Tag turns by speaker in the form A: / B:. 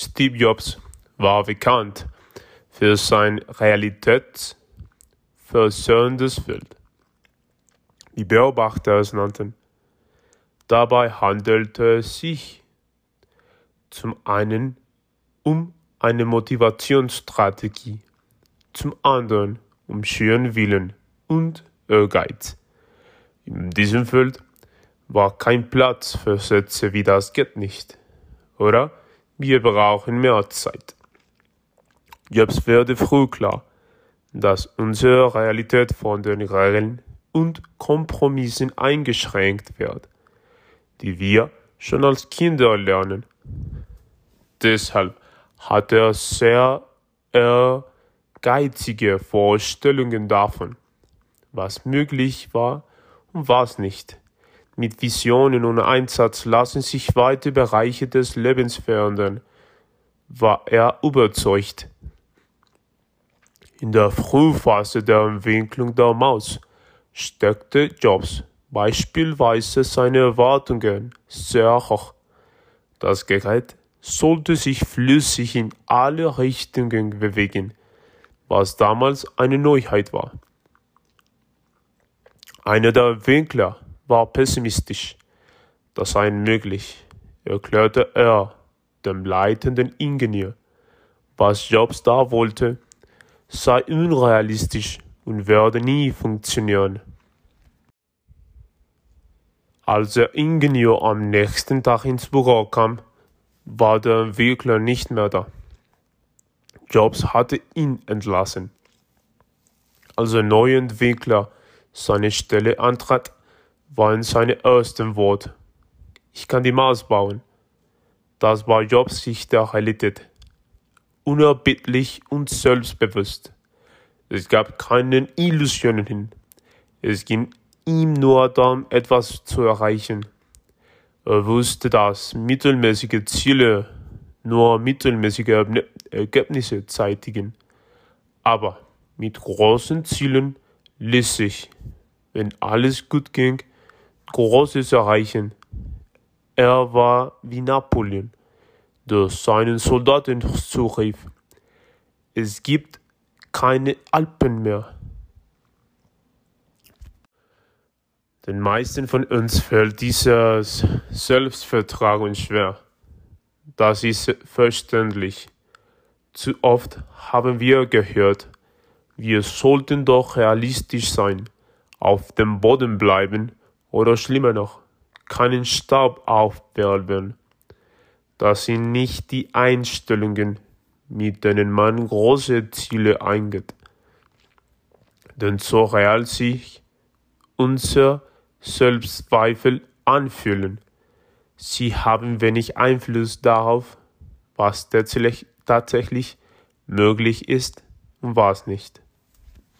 A: Steve Jobs war bekannt für sein realitätsversöhnendes Bild, wie Beobachter es nannten. Dabei handelte es sich zum einen um eine Motivationsstrategie, zum anderen um schönen Willen und Ehrgeiz. In diesem Feld war kein Platz für Sätze wie das geht nicht, oder? Wir brauchen mehr Zeit. Jobs wurde früh klar, dass unsere Realität von den Regeln und Kompromissen eingeschränkt wird, die wir schon als Kinder lernen. Deshalb hat er sehr ehrgeizige Vorstellungen davon, was möglich war und was nicht. Mit Visionen und Einsatz lassen sich weite Bereiche des Lebens verändern, war er überzeugt. In der Frühphase der Entwicklung der Maus steckte Jobs beispielsweise seine Erwartungen sehr hoch. Das Gerät sollte sich flüssig in alle Richtungen bewegen, was damals eine Neuheit war. Einer der Entwickler war pessimistisch. Das sei unmöglich, erklärte er dem leitenden Ingenieur. Was Jobs da wollte, sei unrealistisch und werde nie funktionieren. Als der Ingenieur am nächsten Tag ins Büro kam, war der Entwickler nicht mehr da. Jobs hatte ihn entlassen. Als der neue Entwickler seine Stelle antrat, waren seine ersten Worte. Ich kann die Maus bauen. Das war Jobs Sicht der Realität. Unerbittlich und selbstbewusst. Es gab keine Illusionen hin. Es ging ihm nur darum, etwas zu erreichen. Er wusste, dass mittelmäßige Ziele nur mittelmäßige Ergebnisse zeitigen. Aber mit großen Zielen ließ sich, wenn alles gut ging, Großes erreichen. Er war wie Napoleon, der seinen Soldaten zurief. Es gibt keine Alpen mehr. Den meisten von uns fällt dieses Selbstvertragen schwer. Das ist verständlich. Zu oft haben wir gehört, wir sollten doch realistisch sein, auf dem Boden bleiben oder schlimmer noch, keinen Staub aufwirbeln. Das sind nicht die Einstellungen, mit denen man große Ziele eingeht. Denn so real sich unser Selbstzweifel anfühlen, sie haben wenig Einfluss darauf, was tatsächlich möglich ist und was nicht.